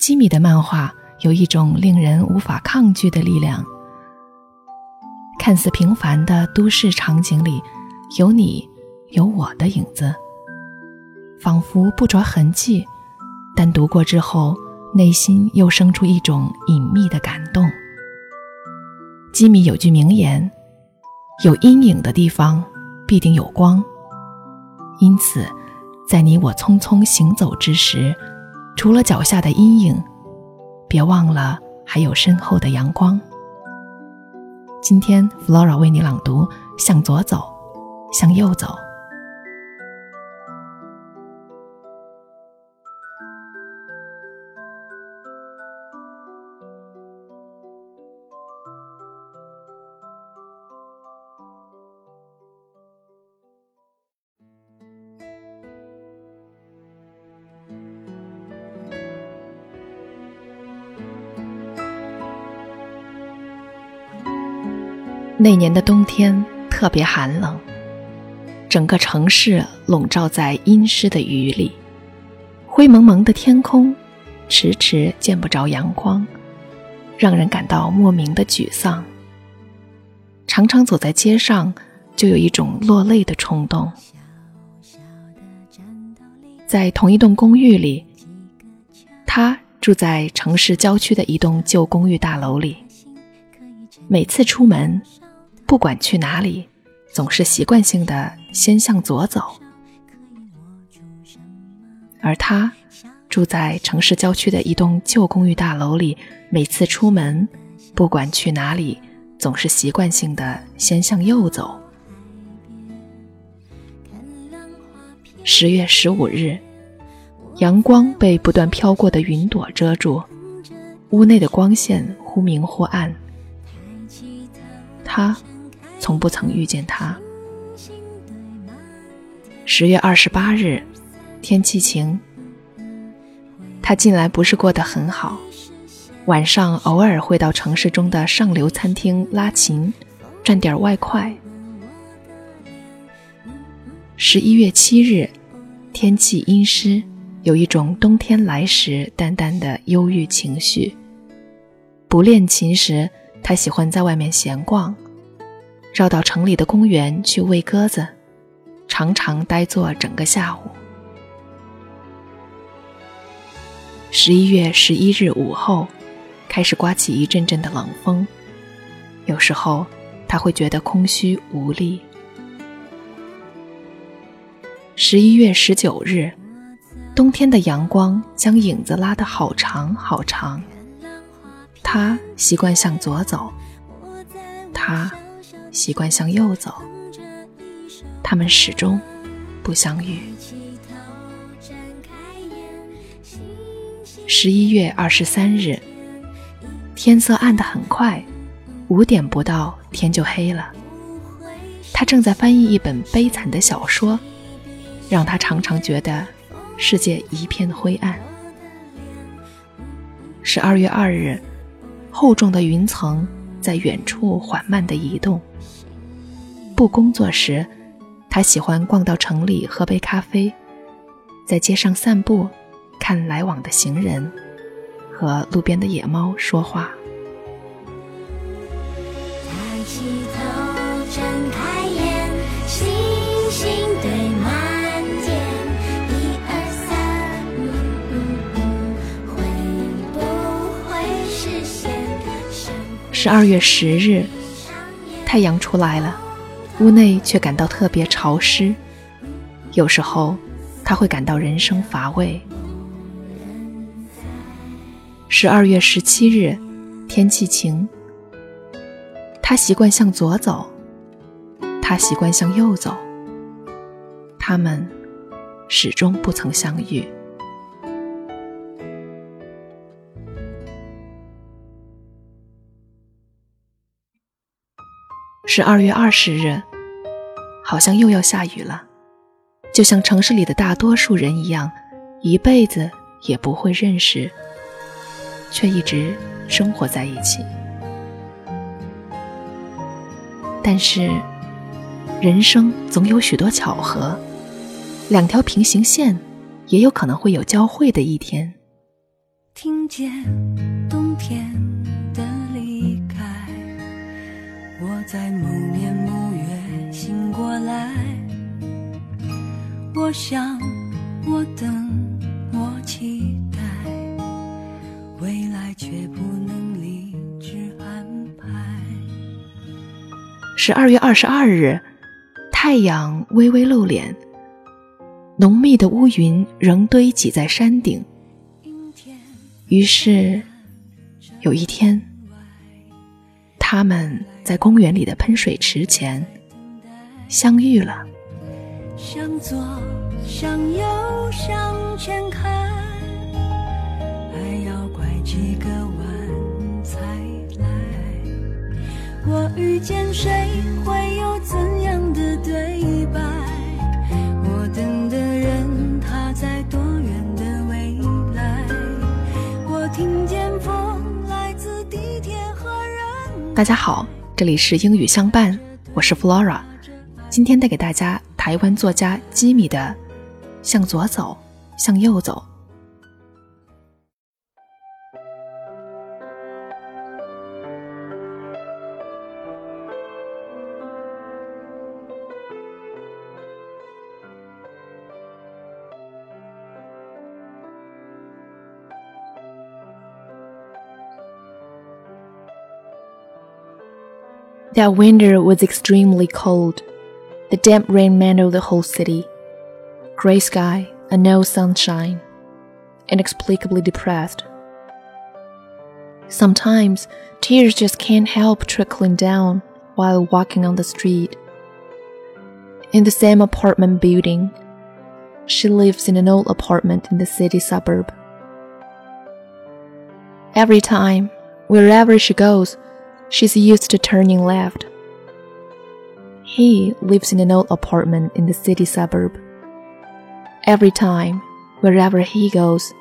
基米的漫画有一种令人无法抗拒的力量。看似平凡的都市场景里，有你，有我的影子，仿佛不着痕迹，但读过之后，内心又生出一种隐秘的感动。基米有句名言：“有阴影的地方，必定有光。”因此，在你我匆匆行走之时，除了脚下的阴影，别忘了还有身后的阳光。今天，Flora 为你朗读：向左走，向右走。那年的冬天特别寒冷，整个城市笼罩在阴湿的雨里，灰蒙蒙的天空，迟迟见不着阳光，让人感到莫名的沮丧。常常走在街上，就有一种落泪的冲动。在同一栋公寓里，他住在城市郊区的一栋旧公寓大楼里，每次出门。不管去哪里，总是习惯性的先向左走。而他住在城市郊区的一栋旧公寓大楼里，每次出门，不管去哪里，总是习惯性的先向右走。十月十五日，阳光被不断飘过的云朵遮住，屋内的光线忽明忽暗。他。从不曾遇见他。十月二十八日，天气晴。他近来不是过得很好，晚上偶尔会到城市中的上流餐厅拉琴，赚点外快。十一月七日，天气阴湿，有一种冬天来时淡淡的忧郁情绪。不练琴时，他喜欢在外面闲逛。绕到城里的公园去喂鸽子，常常呆坐整个下午。十一月十一日午后，开始刮起一阵阵的冷风，有时候他会觉得空虚无力。十一月十九日，冬天的阳光将影子拉得好长好长，他习惯向左走，他。习惯向右走，他们始终不相遇。十一月二十三日，天色暗得很快，五点不到天就黑了。他正在翻译一本悲惨的小说，让他常常觉得世界一片灰暗。十二月二日，厚重的云层在远处缓慢地移动。不工作时，他喜欢逛到城里喝杯咖啡，在街上散步，看来往的行人，和路边的野猫说话。十二月十日，太阳出来了。屋内却感到特别潮湿，有时候他会感到人生乏味。十二月十七日，天气晴。他习惯向左走，他习惯向右走，他们始终不曾相遇。十二月二十日。好像又要下雨了，就像城市里的大多数人一样，一辈子也不会认识，却一直生活在一起。但是，人生总有许多巧合，两条平行线也有可能会有交汇的一天。听见在某年某月醒过来。我想，我等，我期待，未来却不能理智安排。十二月二十二日，太阳微微露脸，浓密的乌云仍堆积在山顶。于是，有一天，他们在公园里的喷水池前相遇了。向左，向右，向前看，还要拐几个弯才来。我遇见谁，会大家好，这里是英语相伴，我是 Flora，今天带给大家台湾作家吉米的《向左走，向右走》。That winter was extremely cold. The damp rain mantled the whole city. Gray sky and no sunshine. Inexplicably depressed. Sometimes tears just can't help trickling down while walking on the street. In the same apartment building, she lives in an old apartment in the city suburb. Every time, wherever she goes, She's used to turning left. He lives in an old apartment in the city suburb. Every time, wherever he goes,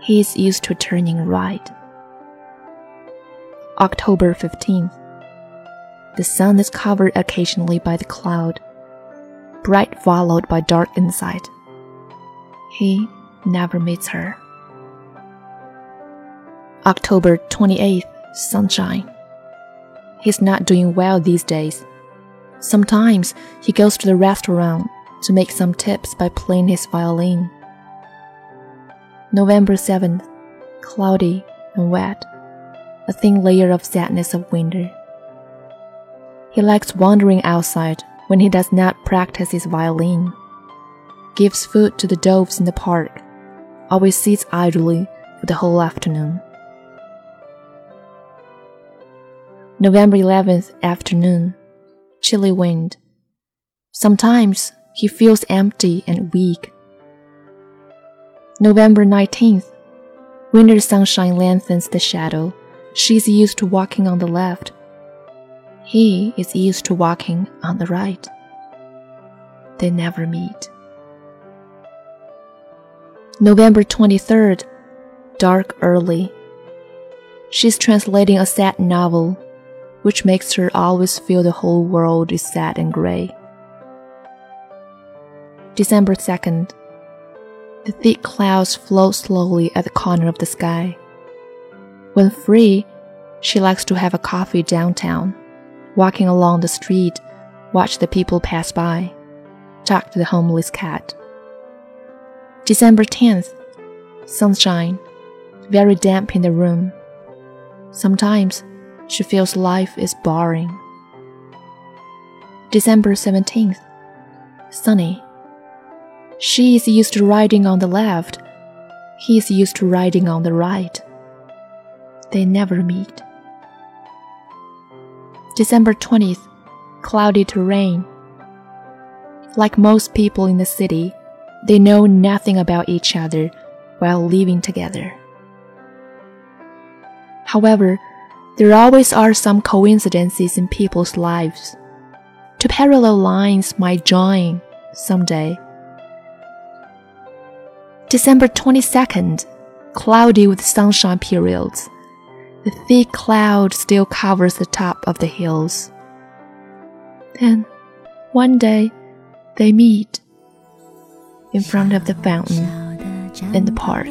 he is used to turning right. October 15th. The sun is covered occasionally by the cloud, bright followed by dark inside. He never meets her. October 28th, sunshine. He's not doing well these days. Sometimes he goes to the restaurant to make some tips by playing his violin. November 7th, cloudy and wet, a thin layer of sadness of winter. He likes wandering outside when he does not practice his violin, gives food to the doves in the park, always sits idly for the whole afternoon. November 11th afternoon, chilly wind. Sometimes he feels empty and weak. November 19th, winter sunshine lengthens the shadow. She's used to walking on the left. He is used to walking on the right. They never meet. November 23rd, dark early. She's translating a sad novel which makes her always feel the whole world is sad and gray. December 2nd. The thick clouds float slowly at the corner of the sky. When free, she likes to have a coffee downtown, walking along the street, watch the people pass by, talk to the homeless cat. December 10th. Sunshine, very damp in the room. Sometimes she feels life is boring. December 17th. Sunny. She is used to riding on the left. He is used to riding on the right. They never meet. December 20th. Cloudy to rain. Like most people in the city, they know nothing about each other while living together. However, there always are some coincidences in people's lives. Two parallel lines might join someday. December 22nd, cloudy with sunshine periods. The thick cloud still covers the top of the hills. Then, one day, they meet in front of the fountain in the park.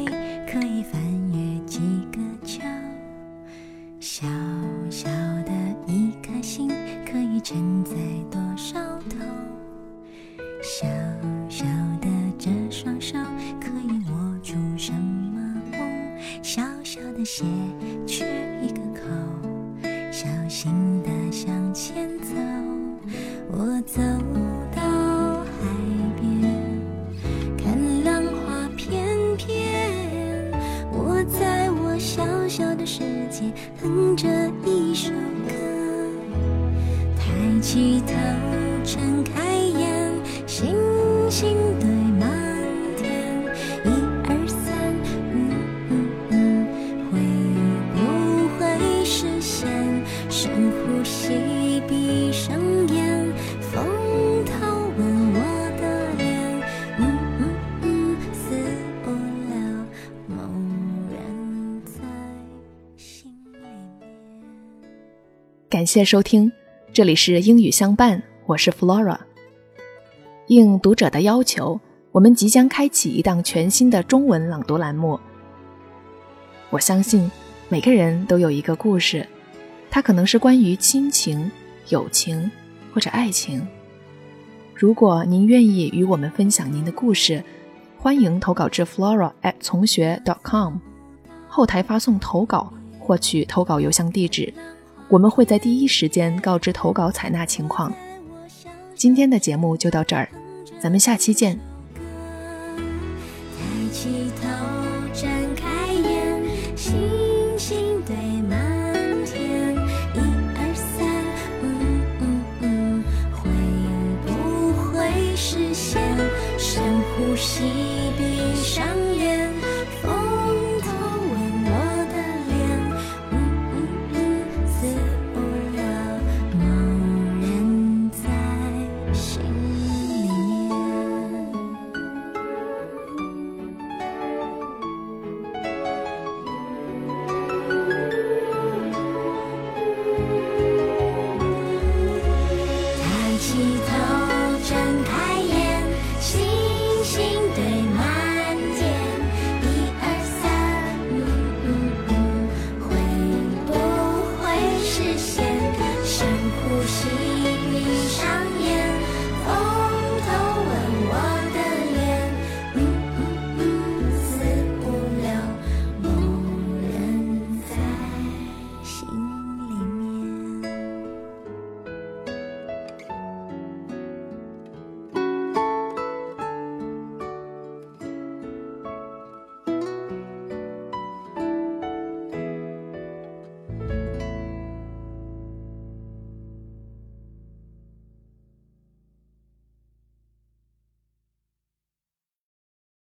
心的向前走。我走谢收听，这里是英语相伴，我是 Flora。应读者的要求，我们即将开启一档全新的中文朗读栏目。我相信每个人都有一个故事，它可能是关于亲情、友情或者爱情。如果您愿意与我们分享您的故事，欢迎投稿至 flora at 从学 .com，后台发送投稿，获取投稿邮箱地址。我们会在第一时间告知投稿采纳情况。今天的节目就到这儿，咱们下期见。